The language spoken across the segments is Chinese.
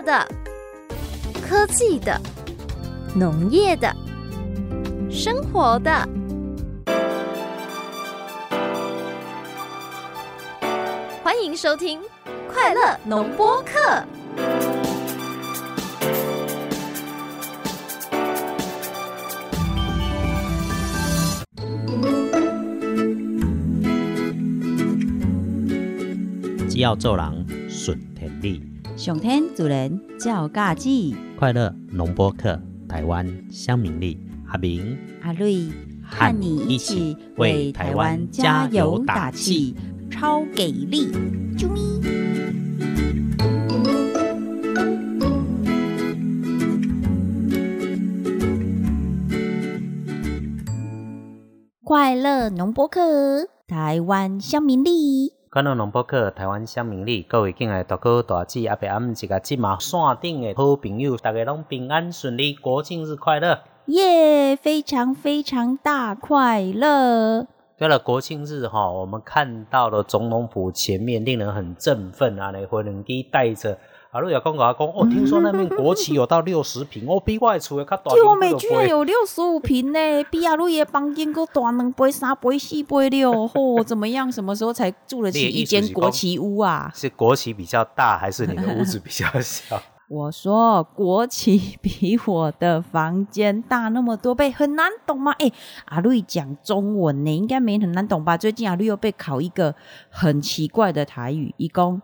的、科技的、农业的、生活的。欢迎收听《快乐农播课》。只要做人顺天理，上天主人叫嘎记，快乐农播客，台湾乡民力，阿明阿瑞和你一起为台湾加油打气，超给力！啾咪！快乐农播客，台湾乡民力。快乐农博客，台湾乡民里，各位敬爱大哥大姐阿伯阿姆，一个即马线顶的好朋友，大家拢平安顺利，国庆日快乐！耶，非常非常大快乐！对了，国庆日哈，我们看到了总统府前面令人很振奋啊，那回轮机带着。阿路亚公阿公，哦，听说那边国旗有到 六十平，哦，比外厝的较大。就美居然有六十五平呢，比阿瑞的房间够大两倍、三倍、四倍六，嚯，怎么样？什么时候才住得起一间国旗屋啊？是国旗比较大，还是你的屋子比较小？我说国旗比我的房间大那么多倍，很难懂吗？哎，阿瑞讲中文呢，应该没很难懂吧？最近阿瑞又被考一个很奇怪的台语，一共。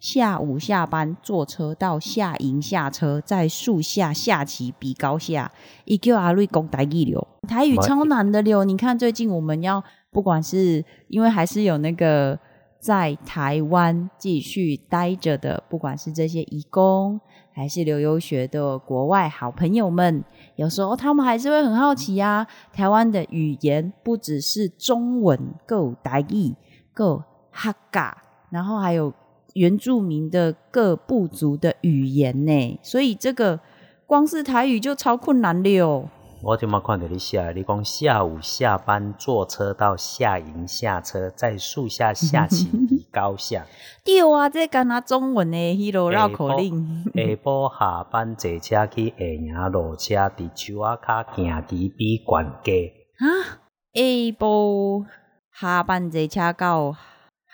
下午下班坐车到下营下车，在树下下棋比高下。一叫阿瑞讲台语流，台语超难的流。你看最近我们要，不管是因为还是有那个在台湾继续待着的，不管是这些义工还是留游学的国外好朋友们，有时候他们还是会很好奇啊。台湾的语言不只是中文，够台语，够客家，然后还有。原住民的各部族的语言呢，所以这个光是台语就超困难了。我就冇看到你写，你讲下午下班坐车到下营下车，在树下下棋比高下。对啊，这干那中文的迄落绕口令。下晡下班坐车去下营落车，伫树啊卡行棋比悬低。啊，下晡下班坐车到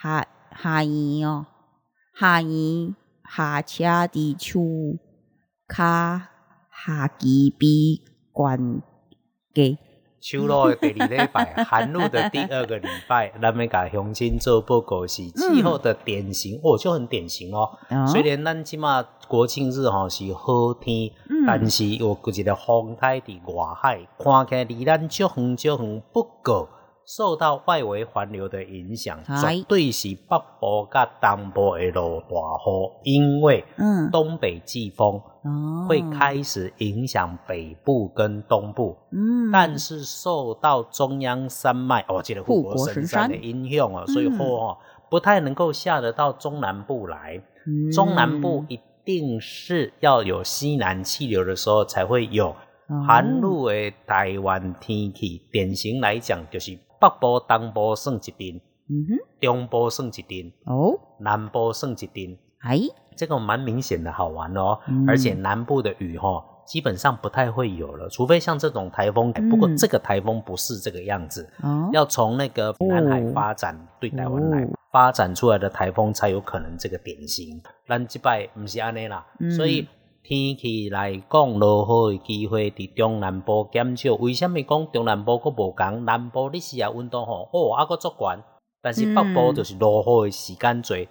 下下营哦。下年下车伫厝卡下基比关给。秋露的第二礼拜，寒露的第二个礼拜，咱们甲乡亲做报告是气候的典型，哦，就很典型哦。虽然咱起码国庆日吼是好天，但是有一个风台伫外海，看起来离咱足远足远，不过。受到外围环流的影响，绝对是北部甲东部会落大雨，因为东北季风会开始影响北部跟东部。嗯，但是受到中央山脉，我记得护国神山的影响啊，所以雨哦不太能够下得到中南部来。中南部一定是要有西南气流的时候才会有寒露的台湾天气。典型来讲就是。北部、东部算一阵，嗯哼，中部算一阵，哦，南部算一阵，哎，这个蛮明显的，好玩哦。而且南部的雨哈，基本上不太会有了，除非像这种台风。不过这个台风不是这个样子，要从那个南海发展对台湾来发展出来的台风才有可能这个典型。咱这摆不是安尼啦，所以。天气来讲，落雨的机会伫中南部减少。为什么讲中南部佫无共？南部你是啊温度吼，哦，啊佫足悬。但是北部就是落雨的时间最，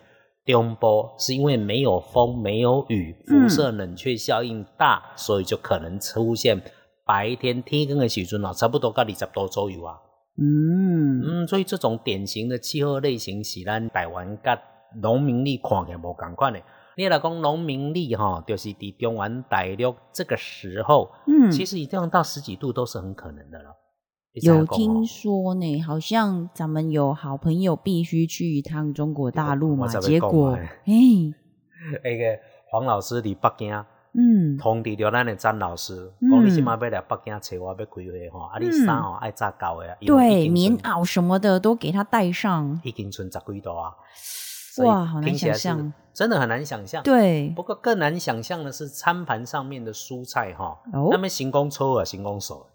中部是因为没有风、没有雨，辐射冷却效应大，所以就可能出现白天天光的时阵啊，差不多到二十度左右啊。嗯嗯，所以这种典型的气候类型是咱台湾甲农民力看起来无共款的。你老公农民历哈，就是伫中原大陆这个时候，嗯，其实一定要到十几度都是很可能的了。有听说呢，好像咱们有好朋友必须去一趟中国大陆嘛，结果，哎，那个黄老师伫北京，嗯，通知着咱的张老师，讲你今码要来北京找我，要开会哈，啊，你衫哦爱扎高的，对，棉袄什么的都给他带上，已经存十几度啊。哇好难想象真的很难想象。对不过更难想象的是餐盘上面的蔬菜哈，哦那么行宫抽啊，行宫手，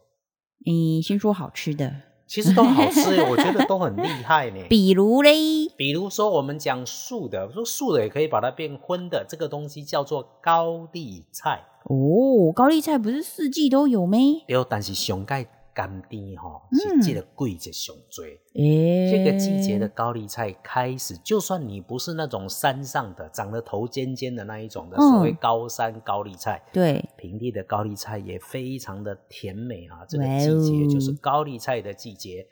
你先说好吃的，其实都好吃，我觉得都很厉害呢。比如嘞，比如说我们讲素的，说素的也可以把它变荤的，这个东西叫做高丽菜。哦，高丽菜不是四季都有咩？对，但是上盖甘甜吼，嗯是这个季节上多。诶，这个季节的高丽菜开始，就算你不是那种山上的长得头尖尖的那一种的，嗯所谓高山高丽菜，对，平地的高丽菜也非常的甜美啊。这个季节哦就是高丽菜的季节。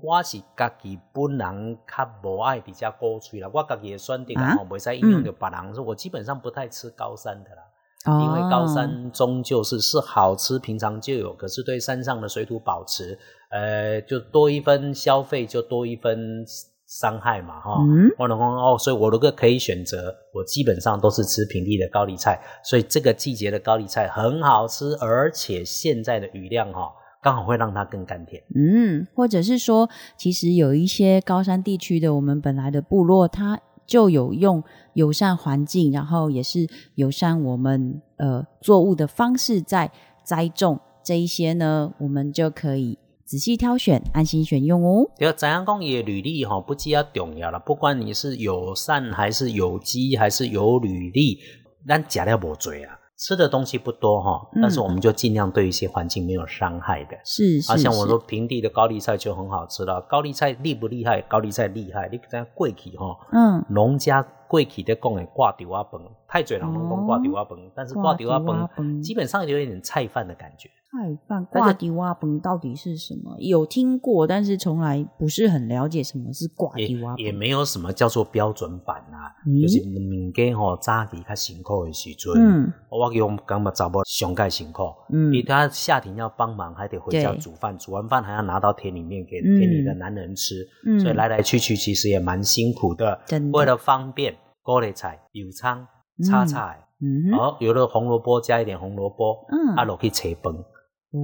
我是家己本人较无爱比较高脆啦，我家己的选择啊啊，袂使影响到别人，说我基本上不太吃高山的啦。哦因为高山终究是是好吃，平常就有，可是对山上的水土保持，呃，就多一分消费就多一分伤害嘛，哈。嗯哦，所以我如果可以选择，我基本上都是吃平地的高丽菜，所以这个季节的高丽菜很好吃，而且现在的雨量哈、刚好会让它更甘甜。嗯，或者是说，其实有一些高山地区的我们本来的部落，它就有用友善环境，然后也是友善我们呃作物的方式在栽种这一些呢，我们就可以仔细挑选，安心选用哦。对，怎样讲也履历哈，不只要重要了，不管你是友善还是有机还是有履历，咱假料不多啊，吃的东西不多哈，嗯但是我们就尽量对一些环境没有伤害的。是是啊，像我说平地的高丽菜就很好吃了，高丽菜厉不厉害？高丽菜厉害，你看贵起哈，嗯，农家贵起在讲的挂丢啊饭，太嘴人拢讲挂丢啊饭，但是挂丢啊挂丢仔饭饭基本上有一点菜饭的感觉。菜饭挂地蛙崩到底是什么？有听过，但是从来不是很了解什么是挂也地蛙也没有什么叫做标准版啊，嗯？就是民间吼早期较辛苦的时阵，嗯。我用感觉查某上盖辛苦，嗯。因为他夏天要帮忙，还得回家煮饭，煮完饭还要拿到田里面给嗯。田里的男人吃，嗯。所以来来去去其实也蛮辛苦的。真的。为了方便，高丽菜、油葱、叉菜，嗯哼。哦，有的红萝卜加一点红萝卜，嗯。啊，落去切崩。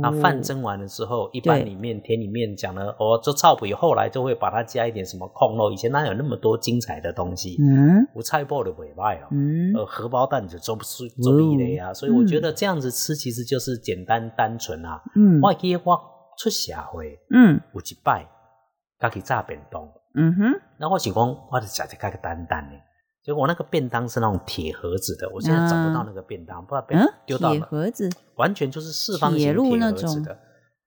那哦饭蒸完了之后，一般里面田里面讲了，哦，做炒皮，后来就会把它加一点什么控肉。以前哪有那么多精彩的东西？嗯无菜包的尾巴哦，嗯呃，荷包蛋就做不出做地雷啊。所以我觉得这样子吃其实就是简单单纯啊。嗯我记得我出社会嗯有一摆，家己炸便当，嗯哼那我想讲，我就食一个单单的。结果我那个便当是那种铁盒子的，我现在找不到那个便当，不知道被嗯，丢到了。铁盒子？完全就是四方形铁盒子的，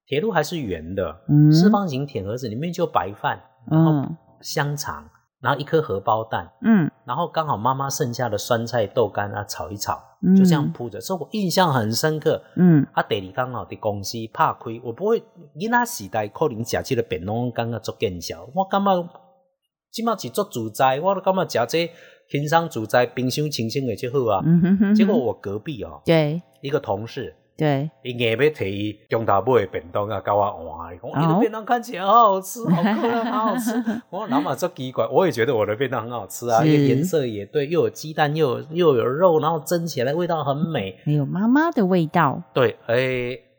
铁路还是圆的，嗯。四方形铁盒子里面就白饭，然后嗯香肠，然后一颗荷包蛋，嗯。然后刚好妈妈剩下的酸菜豆干啊炒一炒，嗯。就这样铺着，所以我印象很深刻。嗯。啊，第二刚好的公司拍开，我不会囡仔时代可能食这个便当感觉足见效，我感觉即马是足自在，我都感觉食这轻松自在，冰箱清清的就好啊。嗯哼哼哼结果我隔壁哦，对一个同事。对伊硬要摕中头买的便当啊，甲我换，伊讲你的哦便当看起来好好吃，好漂亮，好好吃。我说老马这奇怪，我也觉得我的便当很好吃啊，因为颜色也对，又有鸡蛋，又有又有肉，然后蒸起来味道很美。没有妈妈的味道对，哎，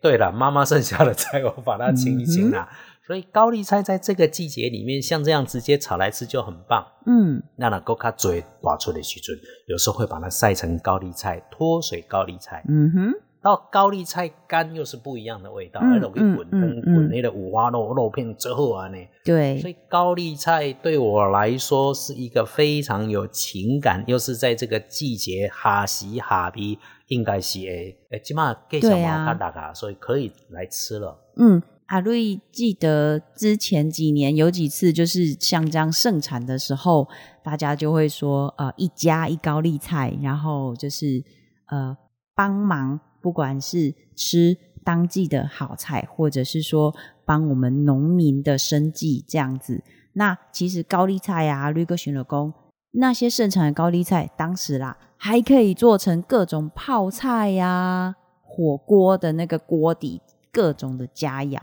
对了，妈妈剩下的菜我把它清一清啦。所以高丽菜在这个季节里面，像这样直接炒来吃就很棒。嗯那那够较多大出的去准，有时候会把它晒成高丽菜，脱水高丽菜。嗯哼到高丽菜干又是不一样的味道，嗯那种去滚嗯汤嗯滚那个五花肉肉片之后啊呢，对所以高丽菜对我来说是一个非常有情感，又是在这个季节哈喜哈逼，应该是诶诶，起码给小毛看大嘎，所以可以来吃了。嗯，阿瑞记得之前几年有几次，就是像这样盛产的时候，大家就会说，呃，一家一高丽菜，然后就是呃帮忙，不管是吃当季的好菜，或者是说帮我们农民的生计这样子。那其实高丽菜啊，绿哥巡了工那些盛产的高丽菜，当时啦还可以做成各种泡菜呀、火锅的那个锅底，各种的佳肴。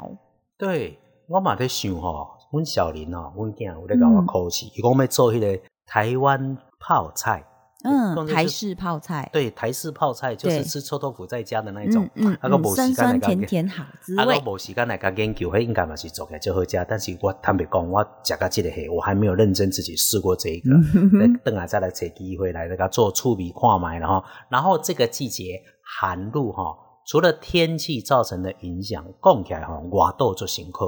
对我嘛在想吼，阮小林哦，阮囝有咧甲我嗯考试，伊讲要做迄个台湾泡菜。嗯，台式泡菜，对，台式泡菜就是吃臭豆腐在家的那一种，嗯那个嗯，酸酸甜甜好滋味啊，我。无时间来甲研究，迄应该嘛是做起来最好食。但是我坦白讲，我食到这个黑，我还没有认真自己试过这一个。等等下再来找机会来那个做趣味看卖然后，然后这个季节寒露哈，除了天气造成的影响，讲起来哈，外岛做辛苦，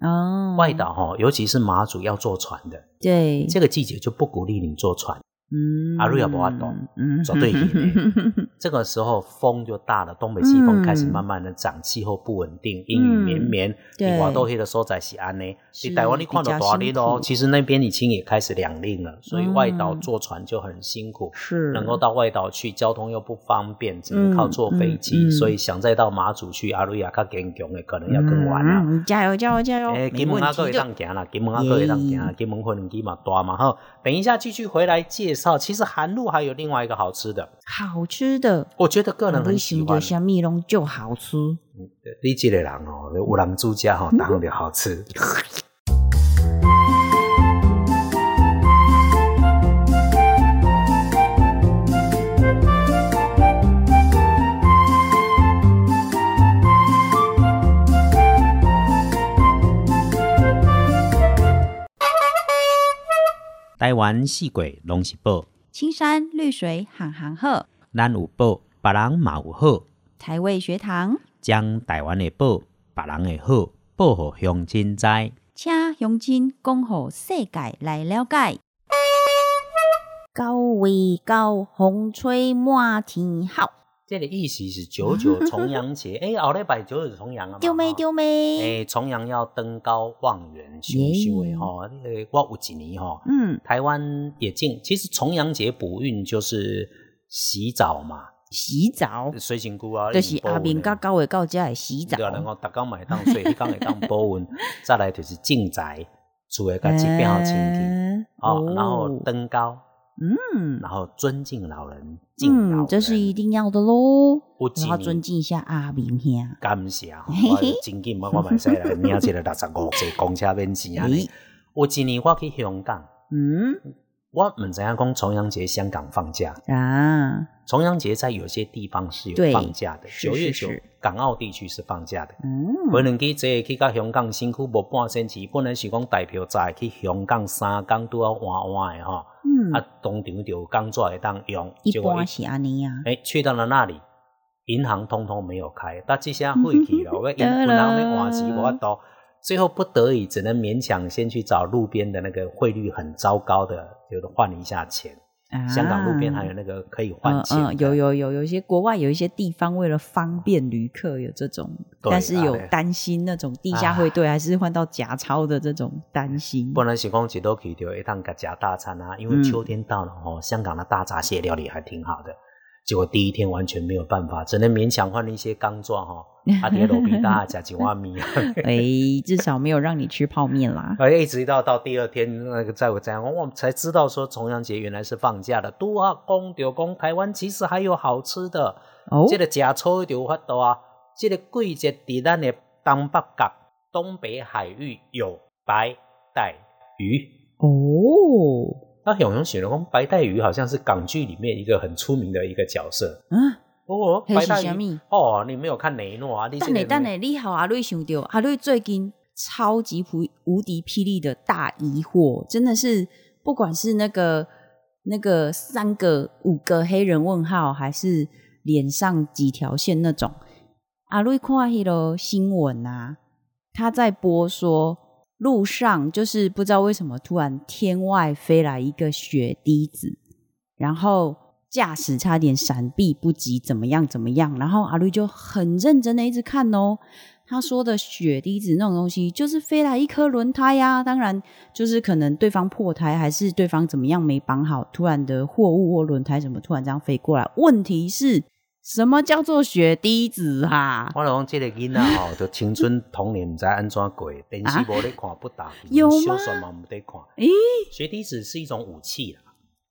哦，外岛哈，尤其是马祖要坐船的，对，这个季节就不鼓励你坐船。嗯，阿瑞也不阿懂嗯，绝对 这个时候风就大了，东北季风开始慢慢的涨，气候不稳定，阴雨绵绵。对你瓦豆黑的时候在西安呢，你台湾你看到大力哦，其实那边已经也开始两令了，所以外岛嗯坐船就很辛苦。是能够到外岛去，交通又不方便，只能靠坐飞机，所以想再到马祖去阿瑞亚较坚强的，可能要更晚了。嗯，加油加油加油！诶，没金门啊，各位问题的。当行啦，金门啊，各位当行啦，金门飞机嘛大嘛哈。等一下继续回来介绍，其实韩路还有另外一个好吃的，好吃的，我觉得个人很喜欢。想到虾米拢就好吃。你这个人哦，有人住家哈，当然就好吃。台湾四季拢是宝，青山绿水行行好，咱有宝，别人嘛有好。台味学堂，将台湾的宝、别人的好，报互乡亲知。请乡亲讲互世界来了解。高位高，风吹满天好，这个意思是九九重阳节，哎、后礼拜九九重阳啊嘛，丢没丢哎、没？重阳要登高望远，修修的吼。呃，我有一年吼，嗯，台湾也进，其实重阳节补运就是洗澡嘛，洗澡。水身躯啊，就是阿明甲甲高位高家会洗澡。对。啊，然后逐工买当水，迄工会当保温，再来就是进宅，厝诶甲一变好清气。嗯哦，然后登高，嗯。然后尊敬老人，敬老人，嗯，这是一定要的喽。有一然后尊敬一下阿明兄。感谢，我真紧我我嘛使来领一个六十五坐公车免钱安尼。诶。有一年我去香港，嗯我唔知影讲重阳节香港放假，啊，重阳节在有些地方是有放假的，九月九港澳地区是放假的。嗯，可能去坐去到香港，辛苦无半星期，本来是讲代表在去香港三工都要换换的吼，嗯，啊，当场就工作会当用，一般是安尼啊。哎，去到了那里，银行通通没有开，但这些废去了，我银行没了换钱，我都最后不得已只能勉强先去找路边的那个汇率很糟糕的，就是换一下钱。香港路边还有那个可以换钱、嗯嗯，有有有，有一些国外有一些地方为了方便旅客有这种，但是有啊对担心那种地下汇兑还是换到假钞的这种担心。本来是讲一路去就一趟个假大餐啊，因为嗯秋天到了哦，香港的大闸蟹料理还挺好的。结果第一天完全没有办法，只能勉强换了一些钢钻哈，啊，叠罗比大加几万米。哎，至少没有让你吃泡面啦。哎一直到到第二天，那个在我这样，我们才知道说重阳节原来是放假的。都啊，公丢公，台湾其实还有好吃的。哦，这个假抽就有法度啊，这个季节在咱的东北角、东北海域有白带鱼。哦，那永永写了讲白带鱼好像是港剧里面一个很出名的一个角色。嗯，哦，那白带鱼是什么哦，你没有看雷诺啊？你等下等下，你好阿瑞想到阿瑞最近超级无无敌霹雳的大疑惑，真的是不管是那个那个三个五个黑人问号，还是脸上几条线那种，阿瑞看迄个新闻啊，他在播说路上就是不知道为什么突然天外飞来一个雪滴子，然后驾驶差点闪避不及，怎么样怎么样？然后阿绿就很认真的一直看哦。他说的血滴子那种东西，就是飞来一颗轮胎呀、当然，就是可能对方破胎，还是对方怎么样没绑好，突然的货物或轮胎什么突然这样飞过来。问题是什么叫做血滴子啊？我讲这个囡仔吼，就青春童年唔知安怎过，电视无咧看，不打有吗小说嘛唔得看。诶，血滴子是一种武器啦，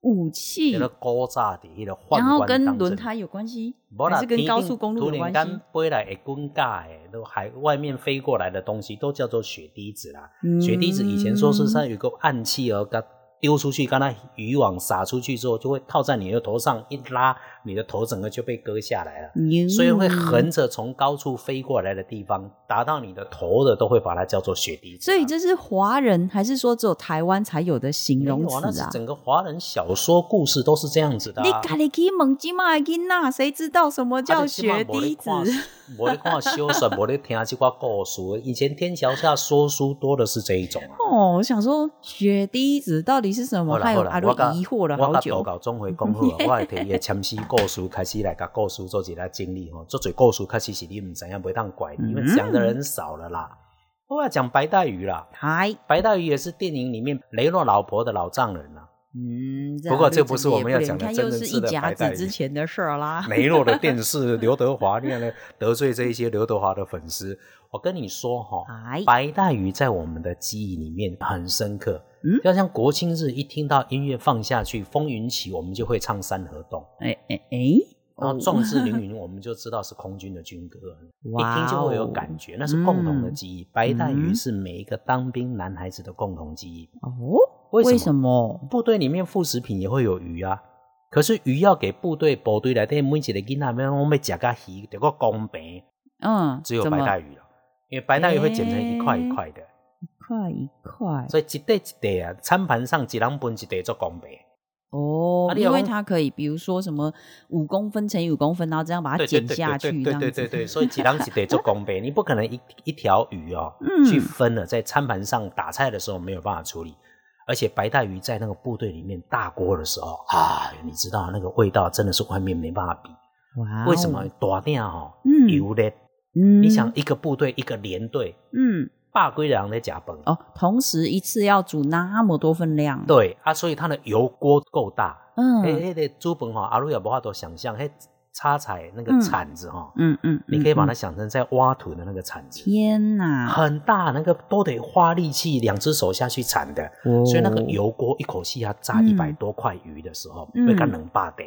武器那，个高炸的，那个然后跟轮胎有关系，还是跟高速公路有关系突然间？飞来会滚架的，都海外面飞过来的东西都叫做雪滴子啦。嗯雪滴子以前说是它有个暗器哦，甲丢出去，刚才渔网撒出去之后，就会套在你的头上，一拉，你的头整个就被割下来了。所以会横着从高处飞过来的地方，打到你的头的，都会把它叫做雪滴子。所以这是华人，还是说只有台湾才有的形容词啊？整个华人小说故事都是这样子的。你咖喱鸡猛鸡嘛金呐，谁知道什么叫雪滴子？我咧看小说，我咧听这挂故事。以前天桥下说书多的是这一种啊。哦，我想说雪滴子到底。是什么？还有阿都疑惑了好久。我搞总会讲好，我会提伊签诗故事开始来甲故事做一下经历吼。做嘴故事确实是你唔知影，不会当怪你，因为讲的人少了啦。我要讲白带鱼啦，嗨，白带鱼也是电影里面雷诺老婆的老丈人啦。嗯，不过这不是我们要讲的，真的是的白带鱼之前的事啦。雷诺的电视，刘德华那样得罪这一些刘德华的粉丝。我跟你说哈，白带鱼在我们的记忆里面很深刻。嗯，就像国庆日一听到音乐放下去，风云起，我们就会唱山河动。哎哎哎，然后壮志凌云，我们就知道是空军的军歌。一听就会有感觉，那是共同的记忆。白带鱼是每一个当兵男孩子的共同记忆。哦，为什么？部队里面副食品也会有鱼啊，可是鱼要给部队部队来的每一个囡仔们，我们吃个鱼，得个公平。嗯，只有白带鱼了。因为白带鱼会剪成一块一块的，一块一块，所以一袋一袋啊，餐盘上一人分一袋做公平。哦，因为它可以，比如说什么五公分乘以五公分，然后这样把它剪下去，对对对对，所以几人一袋做公杯，你不可能一一条鱼哦去分了，在餐盘上打菜的时候没有办法处理，而且白带鱼在那个部队里面大锅的时候啊，你知道那个味道真的是外面没办法比。哇，为什么大鼎哦油的？你想一个部队一个连队，嗯，大龟粮的甲崩哦，同时一次要煮那么多份量，对啊，所以它的油锅够大，嗯，嘿，嘿的猪本哈，阿鲁也无法多想象，嘿，插彩那个铲子哈，嗯嗯，你可以把它想成在挖土的那个铲子，天哪，很大，那个都得花力气，两只手下去铲的，所以那个油锅一口气要炸一百多块鱼的时候，会干能霸得。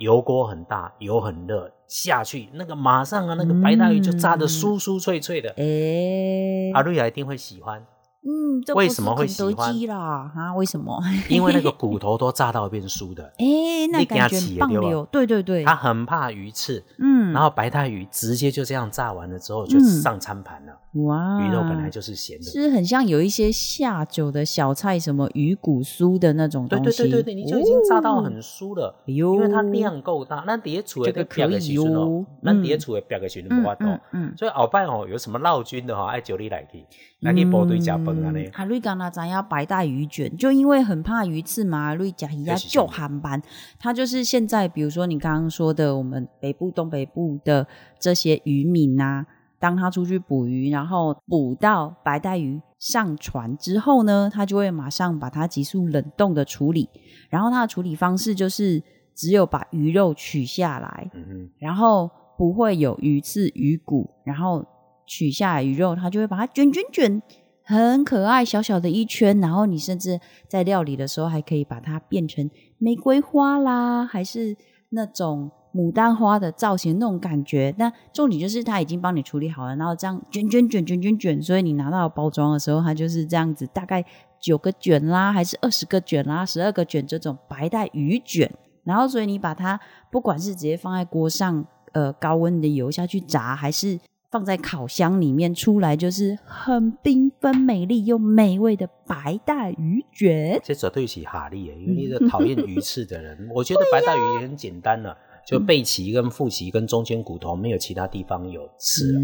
油锅很大，油很热，下去那个马上啊，那个白带鱼就炸得酥酥脆脆的。哎，阿瑞亚一定会喜欢。嗯，为什么会喜欢啦？啊，为什么？因为那个 骨头都炸到变酥的。哎，那感觉棒流。对对对，他很怕鱼刺。嗯，然后白带鱼直接就这样炸完了之后就上餐盘了。哇，鱼肉本来就是咸的，是很像有一些下酒的小菜，什么鱼骨酥的那种东西。对对对对对，你就已经炸到很酥了。因为它量够大，那底下处的可以哦，那底下处的表个时阵无法多。嗯，所以鳌拜哦，有什么闹菌的哈，爱酒里来去，来去部队加崩啊瑞刚那咱要白带鱼卷，就因为很怕鱼刺嘛，瑞加一下就航班。他就是现在，比如说你刚刚说的，我们北部、东北部的这些渔民呐。当他出去捕鱼，然后捕到白带鱼上船之后呢，他就会马上把它急速冷冻的处理。然后他的处理方式就是只有把鱼肉取下来，然后不会有鱼刺、鱼骨，然后取下来鱼肉，它就会把它卷卷卷，很可爱小小的一圈。然后你甚至在料理的时候还可以把它变成玫瑰花啦，还是那种。牡丹花的造型那种感觉，那重点就是它已经帮你处理好了，然后这样卷卷卷卷卷卷，所以你拿到包装的时候，它就是这样子，大概九个卷啦，还是二十个卷啦，十二个卷这种白带鱼卷，然后所以你把它不管是直接放在锅上，呃，高温的油下去炸，还是放在烤箱里面出来，就是很缤纷美丽又美味的白带鱼卷。这绝对是哈利，因为你是讨厌鱼刺的人，我觉得白带鱼也很简单了。就背鳍跟腹鳍跟中间骨头没有其他地方有刺，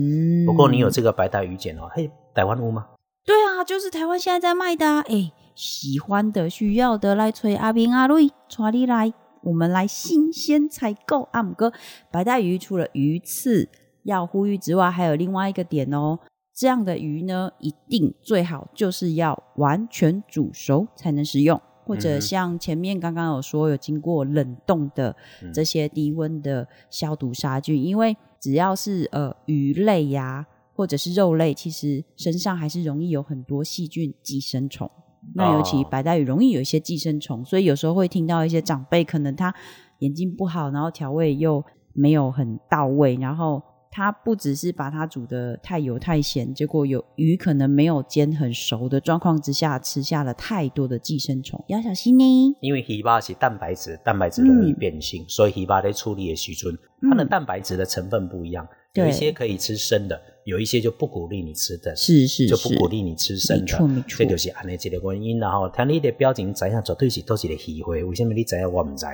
不过你有这个白带鱼卷哦，嘿，台湾屋吗？对啊，就是台湾现在在卖的，哎，喜欢的需要的来催阿斌阿瑞，抓你来，我们来新鲜采购。阿姆哥，白带鱼除了鱼刺要呼吁之外，还有另外一个点哦，这样的鱼呢，一定最好就是要完全煮熟才能食用。或者像前面刚刚有说有经过冷冻的这些低温的消毒杀菌，因为只要是呃鱼类呀或者是肉类，其实身上还是容易有很多细菌寄生虫。那尤其白带鱼容易有一些寄生虫，所以有时候会听到一些长辈可能他眼睛不好，然后调味又没有很到位，然后。它不只是把它煮的太油太咸，结果有鱼可能没有煎很熟的状况之下，吃下了太多的寄生虫，要小心呢。因为鱼巴是蛋白质，蛋白质容易变性，所以鱼巴在处理的时阵，它的蛋白质的成分不一样，有一些可以吃生的，有一些就不鼓励你吃的，是是就不鼓励你吃生的，没错没错这就是安尼一个原因。然后听你的表情，知影绝对是都是个鱼会，为什么你知影我唔知？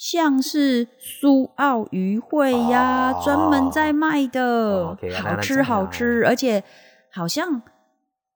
像是苏澳鱼会呀，哦。专、门在卖的，好吃好。吃，而且好像，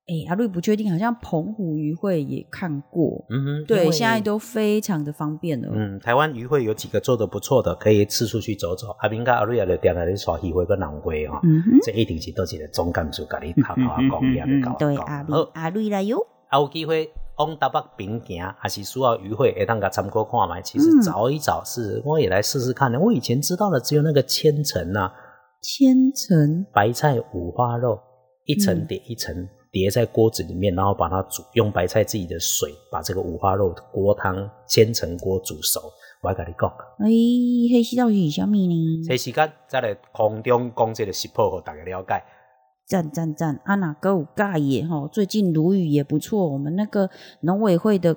哎、阿瑞不确定，好像澎湖鱼会也看过，嗯哼，因对，现在都非常的方便了。嗯，台湾鱼会有几个做的不错的，可以四处去走走。阿明跟阿瑞也就点来咧耍鱼会跟南龟哈，嗯，这一定是都是个总干事甲你头头啊讲，也甲对，阿瑞阿瑞来哟，啊有机会往台北边行，还是需要鱼会，会当甲参考看卖。其实嗯找一找是，我也来试试看的。我以前知道的只有那个千层呐、千层白菜五花肉，一层叠一层叠在锅子里面，然后把它煮，用白菜自己的水把这个五花肉锅汤千层锅煮熟。我来跟你讲，哎，黑西到底是什么呢？这时间再来空中讲这个食谱，给大家了解。赞赞赞！啊，哪个有盖耶哈？最近鲈鱼也不错，我们那个农委会的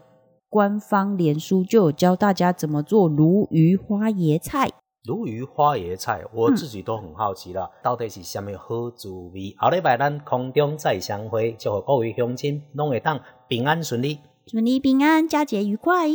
官方脸书就有教大家怎么做鲈鱼花椰菜。鲈鱼花椰菜，我自己都很好奇啦，到底是什么好滋味？后礼拜咱空中再相会，祝福各位乡亲拢会当平安顺利。祝你平安，佳节愉快！